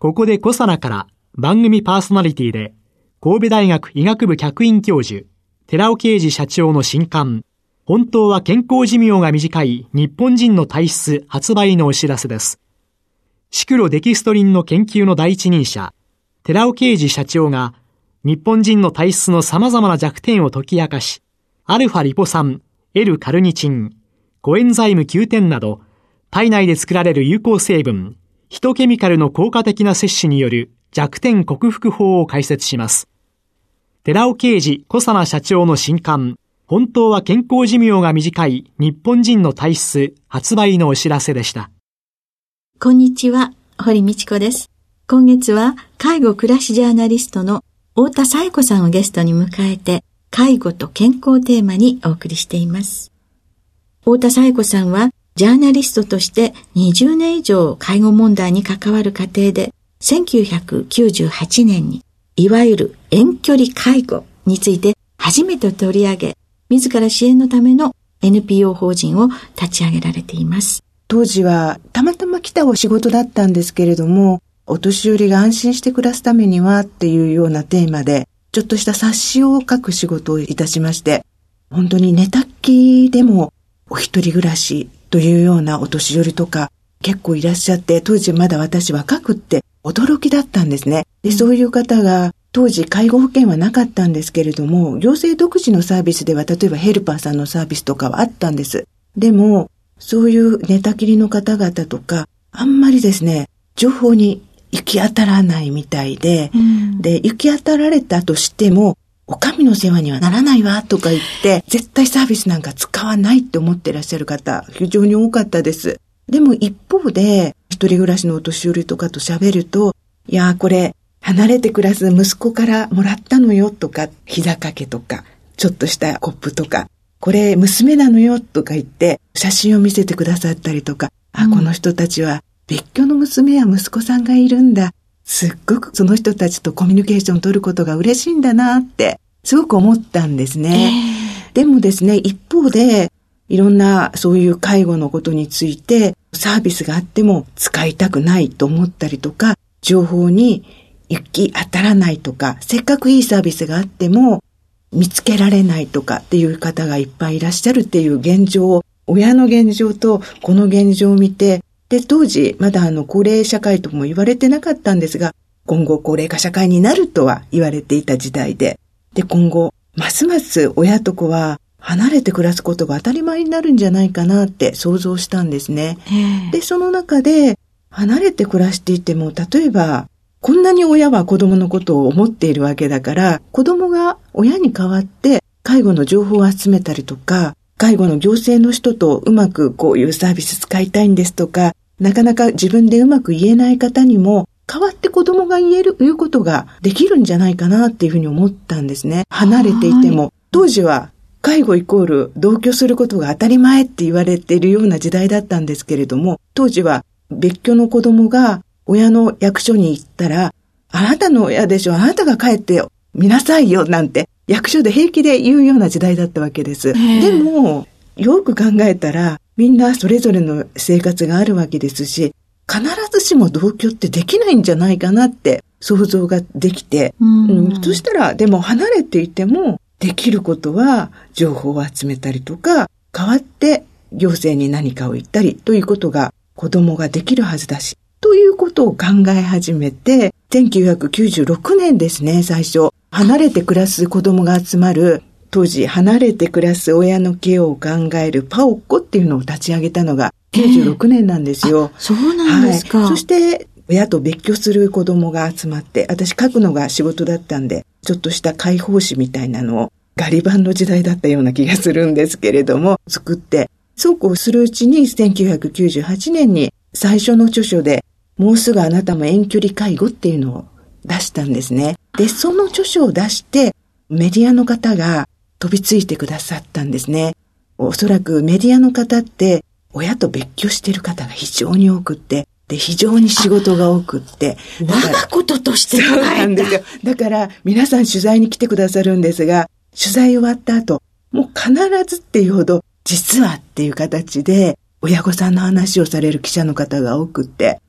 ここでコサナから番組パーソナリティで神戸大学医学部客員教授寺尾啓二社長の新刊本当は健康寿命が短い日本人の体質発売のお知らせです。シクロデキストリンの研究の第一人者、寺尾啓二社長が日本人の体質の様々な弱点を解き明かし、アルファリポ酸、L カルニチン、コエンザイム9点など、体内で作られる有効成分、ヒトケミカルの効果的な摂取による弱点克服法を解説します。寺尾啓二小佐奈社長の新刊、本当は健康寿命が短い日本人の体質発売のお知らせでした。こんにちは、堀道子です。今月は介護暮らしジャーナリストの太田彩子さんをゲストに迎えて、介護と健康テーマにお送りしています。太田彩子さんは、ジャーナリストとして20年以上介護問題に関わる過程で、1998年に、いわゆる遠距離介護について初めて取り上げ、自ら支援のための NPO 法人を立ち上げられています。当時はたまたま来たお仕事だったんですけれども、お年寄りが安心して暮らすためにはっていうようなテーマで、ちょっとした冊子を書く仕事をいたしまして、本当に寝たきりでもお一人暮らしというようなお年寄りとか結構いらっしゃって、当時まだ私若くって驚きだったんですね。で、そういう方が当時介護保険はなかったんですけれども、行政独自のサービスでは例えばヘルパーさんのサービスとかはあったんです。でも、そういう寝たきりの方々とか、あんまりですね、情報に行き当たらないみたいで、うん、で、行き当たられたとしても、お上の世話にはならないわとか言って、絶対サービスなんか使わないって思ってらっしゃる方、非常に多かったです。でも一方で、一人暮らしのお年寄りとかと喋ると、いやーこれ、離れて暮らす息子からもらったのよとか、膝掛けとか、ちょっとしたコップとか、これ娘なのよとか言って、写真を見せてくださったりとか、あ、この人たちは別居の娘や息子さんがいるんだ。すっごくその人たちとコミュニケーションを取ることが嬉しいんだなって、すごく思ったんですね。えー、でもですね、一方で、いろんなそういう介護のことについて、サービスがあっても使いたくないと思ったりとか、情報に行き当たらないとか、せっかくいいサービスがあっても見つけられないとかっていう方がいっぱいいらっしゃるっていう現状を、親の現状とこの現状を見て、で、当時、まだあの、高齢社会とも言われてなかったんですが、今後高齢化社会になるとは言われていた時代で、で、今後、ますます親と子は離れて暮らすことが当たり前になるんじゃないかなって想像したんですね。で、その中で、離れて暮らしていても、例えば、こんなに親は子供のことを思っているわけだから、子供が親に代わって介護の情報を集めたりとか、介護の行政の人とうまくこういうサービス使いたいんですとか、なかなか自分でうまく言えない方にも、代わって子供が言える、言うことができるんじゃないかなっていうふうに思ったんですね。離れていても。当時は介護イコール同居することが当たり前って言われているような時代だったんですけれども、当時は別居の子供が親の役所に行ったら、あなたの親でしょ、あなたが帰って見なさいよ、なんて役所で平気で言うような時代だったわけです。でも、よく考えたら、みんなそれぞれの生活があるわけですし、必ずしも同居ってできないんじゃないかなって想像ができて、うん、うん、そしたら、でも離れていても、できることは情報を集めたりとか、代わって行政に何かを言ったりということが子供ができるはずだし、ということを考え始めて、1996年ですね、最初。離れて暮らす子供が集まる当時離れて暮らす親のケアを考えるパオッコっていうのを立ち上げたのが96年なんですよ。えー、そうなんですか。はい、そして親と別居する子供が集まって、私書くのが仕事だったんで、ちょっとした解放誌みたいなのをガリ版の時代だったような気がするんですけれども、作って、そうこうするうちに1998年に最初の著書でもうすぐあなたも遠距離介護っていうのを出したんですね。で、その著書を出して、メディアの方が飛びついてくださったんですね。おそらくメディアの方って、親と別居してる方が非常に多くって、で、非常に仕事が多くって。我がこととしてそうなんですよ。だから、皆さん取材に来てくださるんですが、取材終わった後、もう必ずっていうほど、実はっていう形で、親御さんの話をされる記者の方が多くって、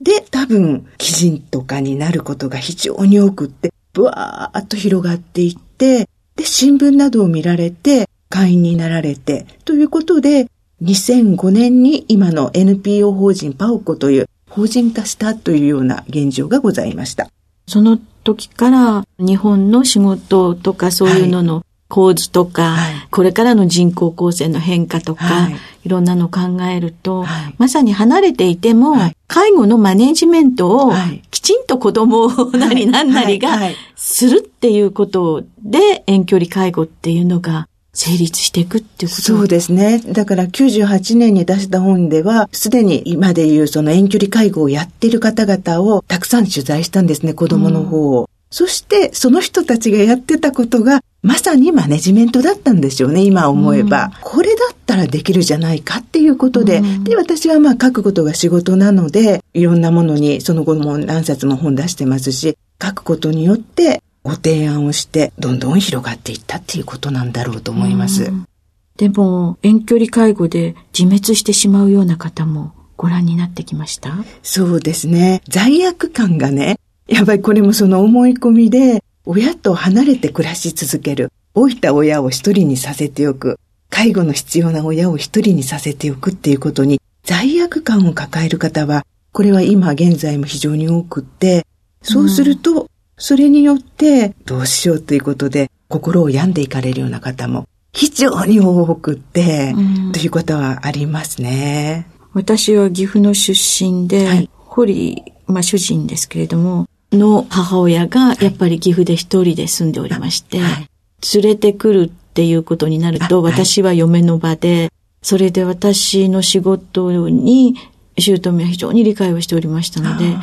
で、多分、記事とかになることが非常に多くって、ブワーっと広がっていって、で、新聞などを見られて、会員になられて、ということで、2005年に今の NPO 法人パオコという法人化したというような現状がございました。その時から日本の仕事とかそういうのの構図とか、はい、これからの人口構成の変化とか、はい、いろんなのを考えると、はい、まさに離れていても、介護のマネジメントをきちんと子供なりなんなりがするっていうことで遠距離介護っていうのが成立していくっていうことそうですね。だから98年に出した本では、すでに今でいうその遠距離介護をやっている方々をたくさん取材したんですね、子供の方を。うん、そして、その人たちがやってたことが、まさにマネジメントだったんでしょうね、今思えば。うん、これだったらできるじゃないかっていうことで、うん、で、私はまあ書くことが仕事なので、いろんなものにその後も何冊も本出してますし、書くことによってご提案をして、どんどん広がっていったっていうことなんだろうと思います。でも、遠距離介護で自滅してしまうような方もご覧になってきました？そうですね。罪悪感がね、やっぱりこれもその思い込みで、親と離れて暮らし続ける。老いた親を一人にさせておく。介護の必要な親を一人にさせておくっていうことに罪悪感を抱える方は、これは今現在も非常に多くって、そうするとそれによってどうしようということで心を病んでいかれるような方も非常に多くって、うん、ということはありますね。私は岐阜の出身で、はい、堀、まあ主人ですけれども、の母親がやっぱり岐阜で一人で住んでおりまして、はい、連れてくるっていうことになると、私は嫁の場で、それで私の仕事に姑は非常に理解をしておりましたので、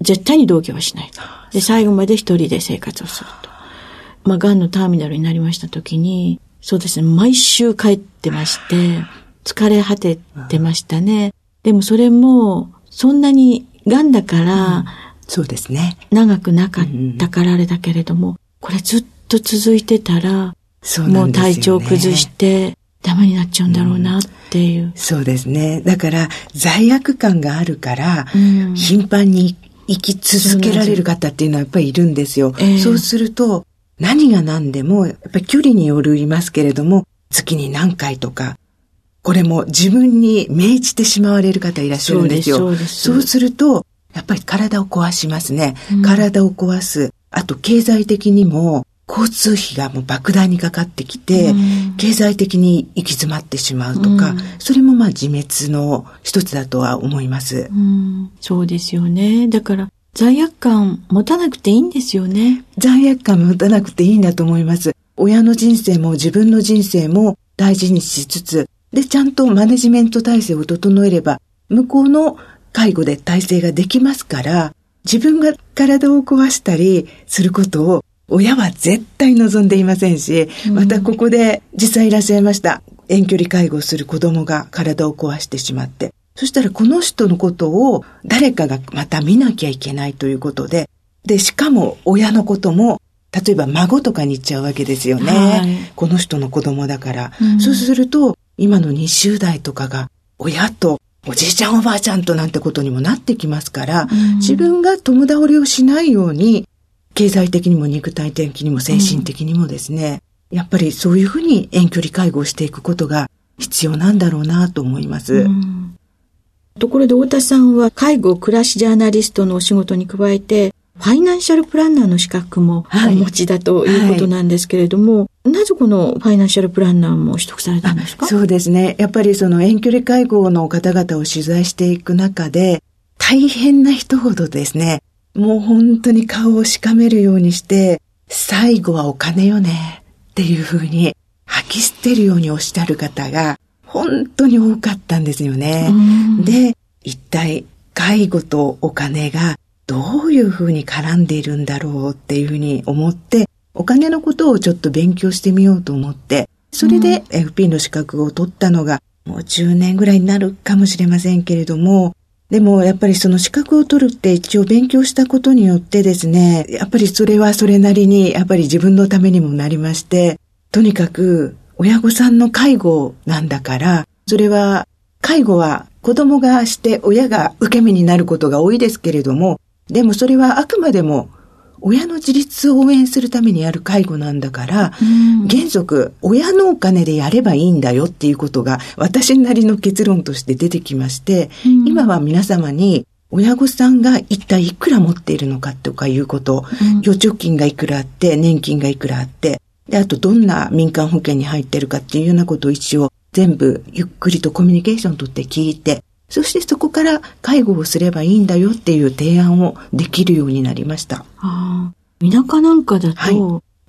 絶対に同居はしない。で、最後まで一人で生活をすると。まあ、癌のターミナルになりました時に、そうですね、毎週帰ってまして、疲れ果ててましたね。でもそれも、そんなに癌だから、うん、そうですね。長くなかったからあれだけれども、これずっと続いてたら、そうね、もう体調崩して、ダメになっちゃうんだろうなっていう、うん、そうですね。だから、罪悪感があるから、うん、頻繁に生き続けられる方っていうのはやっぱりいるんですよ。えー、そうすると、何が何でも、やっぱり距離によるいますけれども、月に何回とか、これも自分に命じてしまわれる方いらっしゃるんですよ。そうそうすると、やっぱり体を壊しますね。うん、体を壊す。あと経済的にも交通費がもう莫大にかかってきて、うん、経済的に行き詰まってしまうとか、うん、それもまあ自滅の一つだとは思います、うん。そうですよね。だから罪悪感持たなくていいんですよね。罪悪感持たなくていいんだと思います。親の人生も自分の人生も大事にしつつ、で、ちゃんとマネジメント体制を整えれば、向こうの介護で体制ができますから、自分が体を壊したりすることを親は絶対望んでいませんし、またここで実際いらっしゃいました。遠距離介護する子供が体を壊してしまって。そしたらこの人のことを誰かがまた見なきゃいけないということで、で、しかも親のことも、例えば孫とかに行っちゃうわけですよね。はい、この人の子供だから。うん、そうすると、今の20代とかが親とおじいちゃんおばあちゃんとなんてことにもなってきますから、うん、自分が友倒れをしないように経済的にも肉体的にも精神的にもですね、うん、やっぱりそういうふうに遠距離介護をしていくことが必要なんだろうなと思います。うん、ところで太田さんは介護暮らしジャーナリストのお仕事に加えて、ファイナンシャルプランナーの資格もお持ちだということなんですけれども、はい。はい、なぜこのファイナンシャルプランナーも取得されたんですか？そうですね。やっぱりその遠距離介護の方々を取材していく中で、大変な人ほどですね、もう本当に顔をしかめるようにして、最後はお金よねっていうふうに吐き捨てるようにおっしゃる方が本当に多かったんですよね。で、一体介護とお金がどういうふうに絡んでいるんだろうっていうふうに思って、お金のことをちょっと勉強してみようと思って、それで FP の資格を取ったのが、もう10年ぐらいになるかもしれませんけれども、でもやっぱりその資格を取るって一応勉強したことによってですね、やっぱりそれはそれなりにやっぱり自分のためにもなりまして、とにかく親御さんの介護なんだから、それは介護は子供がして親が受け身になることが多いですけれども、でもそれはあくまでも親の自立を応援するためにやる介護なんだから、原則、親のお金でやればいいんだよっていうことが、私なりの結論として出てきまして、今は皆様に、親御さんが一体いくら持っているのかとかいうこと、預貯金がいくらあって、年金がいくらあって、で、あとどんな民間保険に入ってるかっていうようなことを一応全部ゆっくりとコミュニケーションとって聞いて、そしてそこから介護をすればいいんだよっていう提案をできるようになりました。あ田舎なんかだと、はい、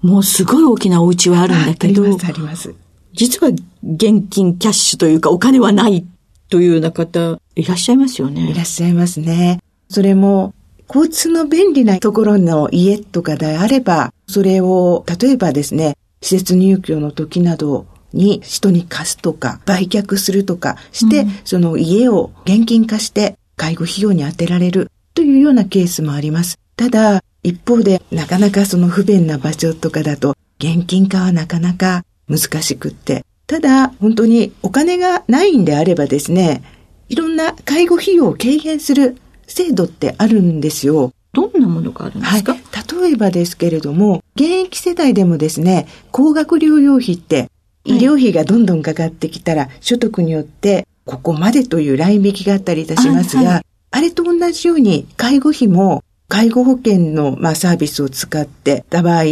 もうすごい大きなお家はあるんだけど、あります、あります。実は現金キャッシュというかお金はないというような方いらっしゃいますよね。いらっしゃいますね。それも交通の便利なところの家とかであれば、それを例えばですね、施設入居の時などに人に貸すとか、売却するとかして、うん、その家を現金化して介護費用に充てられるというようなケースもあります。ただ、一方でなかなかその不便な場所とかだと現金化はなかなか難しくって、ただ本当にお金がないんであればですね、いろんな介護費用を軽減する制度ってあるんですよ。どんなものがあるんですか、はい、例えばですけれども、現役世代でもですね、高額療養費って医療費がどんどんかかってきたら、所得によってここまでというライン引きがあったりいたしますが、あはい、あれと同じように介護費も介護保険の、まあ、サービスを使ってた場合、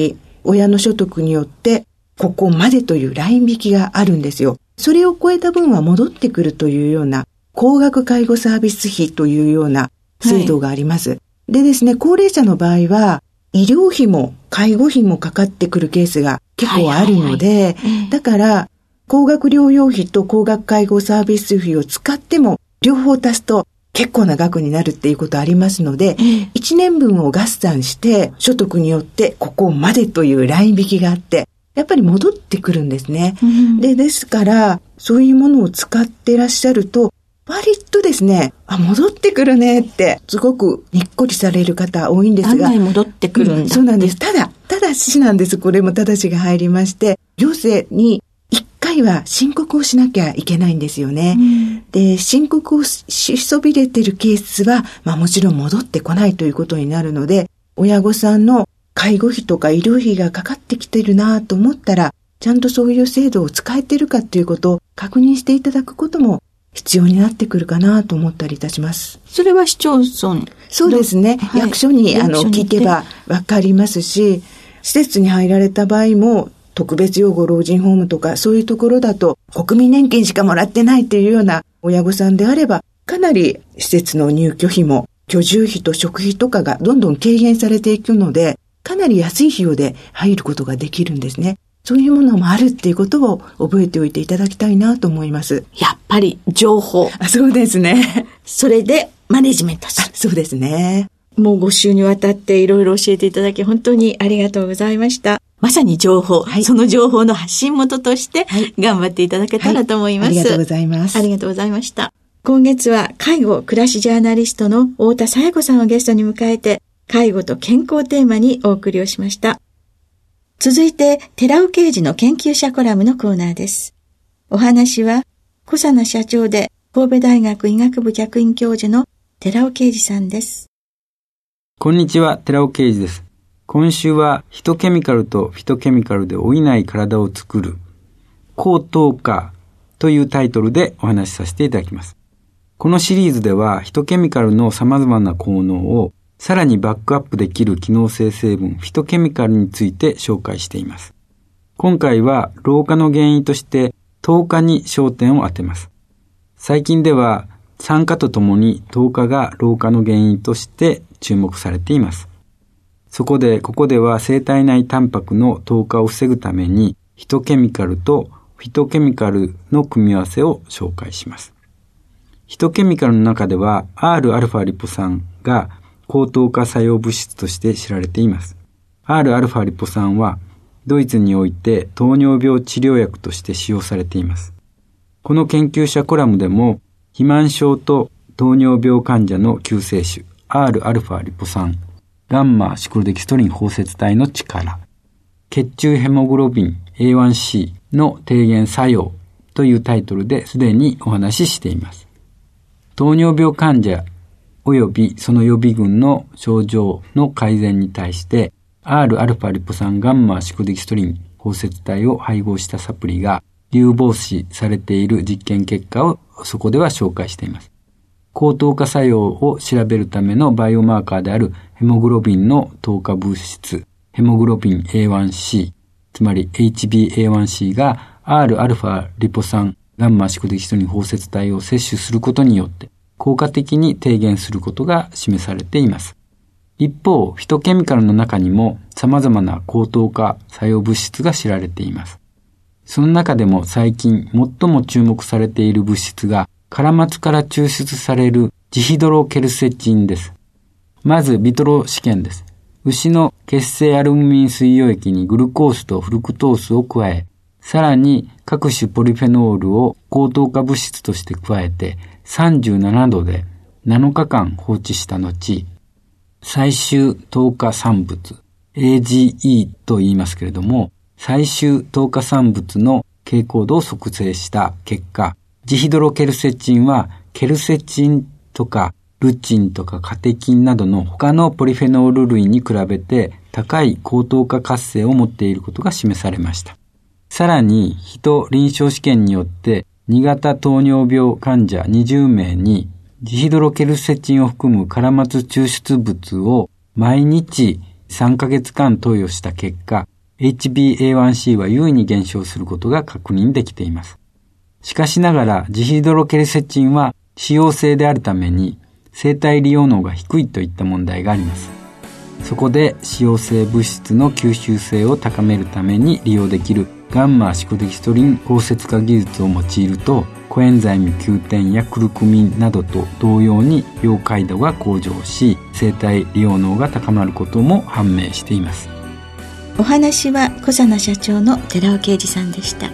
親の所得によってここまでというライン引きがあるんですよ。それを超えた分は戻ってくるというような高額介護サービス費というような制度があります。はい、でですね、高齢者の場合は医療費も介護費もかかってくるケースが結構あるので、だから、高額療養費と高額介護サービス費を使っても、両方足すと結構な額になるっていうことありますので、1年分を合算して、所得によってここまでというライン引きがあって、やっぱり戻ってくるんですね。で、ですから、そういうものを使ってらっしゃると、割とですね、あ、戻ってくるねって、すごくにっこりされる方多いんですが。戻ってくるんだ、うん、そうなんです。ただ、ただしなんです。これもただしが入りまして、行政に一回は申告をしなきゃいけないんですよね。うん、で、申告をしそびれてるケースは、まあもちろん戻ってこないということになるので、親御さんの介護費とか医療費がかかってきてるなと思ったら、ちゃんとそういう制度を使えてるかということを確認していただくことも必要になってくるかなと思ったりいたします。それは市町村そうですね。はい、役所にあの聞けばわかりますし、施設に入られた場合も特別養護老人ホームとかそういうところだと国民年金しかもらってないっていうような親御さんであればかなり施設の入居費も居住費と食費とかがどんどん軽減されていくのでかなり安い費用で入ることができるんですね。そういうものもあるっていうことを覚えておいていただきたいなと思います。やっぱり情報。あそうですね。それでマネジメントする。そうですね。もう5週にわたっていろいろ教えていただき本当にありがとうございました。まさに情報、はい、その情報の発信元として頑張っていただけたらと思います、はいはい、ありがとうございます。ありがとうございました。今月は介護暮らしジャーナリストの太田紗耶子さんをゲストに迎えて介護と健康テーマにお送りをしました。続いて、寺尾刑事の研究者コラムのコーナーです。お話は、小佐奈社長で神戸大学医学部客員教授の寺尾啓二さんです。こんにちは、寺尾啓二です。今週は、ヒトケミカルとフィトケミカルで老いない体を作る、高等化というタイトルでお話しさせていただきます。このシリーズでは、ヒトケミカルの様々な効能をさらにバックアップできる機能性成分フィトケミカルについて紹介しています。今回は老化の原因として糖化に焦点を当てます。最近では酸化とともに糖化が老化の原因として注目されています。そこでここでは生体内タンパクの糖化を防ぐためにヒトケミカルとフィトケミカルの組み合わせを紹介します。ヒトケミカルの中では Rα リポ酸が高糖化作用物質として知られています。Rα リポ酸はドイツにおいて糖尿病治療薬として使用されています。この研究者コラムでも肥満症と糖尿病患者の救世主 Rα リポ酸ガンマシクロデキストリン包摂体の力血中ヘモグロビン A1C の低減作用というタイトルですでにお話ししています。糖尿病患者及びその予備軍の症状の改善に対して Rα リポ酸ガンマシクデキストリン包摂体を配合したサプリが流防止されている実験結果をそこでは紹介しています。高糖化作用を調べるためのバイオマーカーであるヘモグロビンの糖化物質、ヘモグロビン A1C、つまり HbA1C が Rα リポ酸ガンマシクデキストリン包摂体を摂取することによって効果的に低減することが示されています。一方、フィトケミカルの中にも様々な高糖化作用物質が知られています。その中でも最近最も注目されている物質がカラマツから抽出されるジヒドロケルセチンです。まずビトロ試験です。牛の血清アルブミン水溶液にグルコースとフルクトースを加え、さらに各種ポリフェノールを高糖化物質として加えて37度で7日間放置した後、最終糖化産物、AGE と言いますけれども、最終糖化産物の傾向度を測定した結果、ジヒドロケルセチンはケルセチンとかルチンとかカテキンなどの他のポリフェノール類に比べて高い高糖化活性を持っていることが示されました。さらに、人臨床試験によって2型糖尿病患者20名にジヒドロケルセチンを含むカラマツ抽出物を毎日3ヶ月間投与した結果、HbA1c は優位に減少することが確認できています。しかしながら、ジヒドロケルセチンは使用性であるために、生体利用能が低いといった問題があります。そこで、使用性物質の吸収性を高めるために利用できるガンマシコデキストリン包摂化技術を用いると、コエンザイム Q10 やクルクミンなどと同様に溶解度が向上し、生体利用能が高まることも判明しています。お話は小佐奈社長の寺尾啓二さんでした。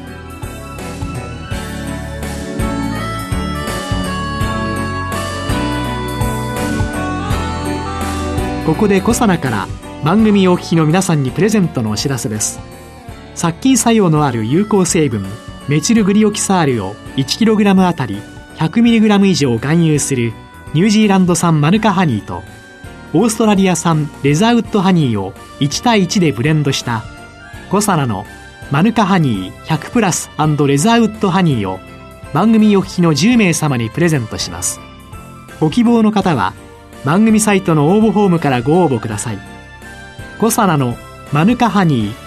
ここで小佐奈から番組お聞きの皆さんにプレゼントのお知らせです。殺菌作用のある有効成分メチルグリオキサールを 1kg あたり 100mg 以上含有するニュージーランド産マヌカハニーとオーストラリア産レザーウッドハニーを1対1でブレンドしたコサナのマヌカハニー100プラスレザーウッドハニーを番組お聞きの10名様にプレゼントします。ご希望の方は番組サイトの応募フォームからご応募ください。コサナのマヌカハニー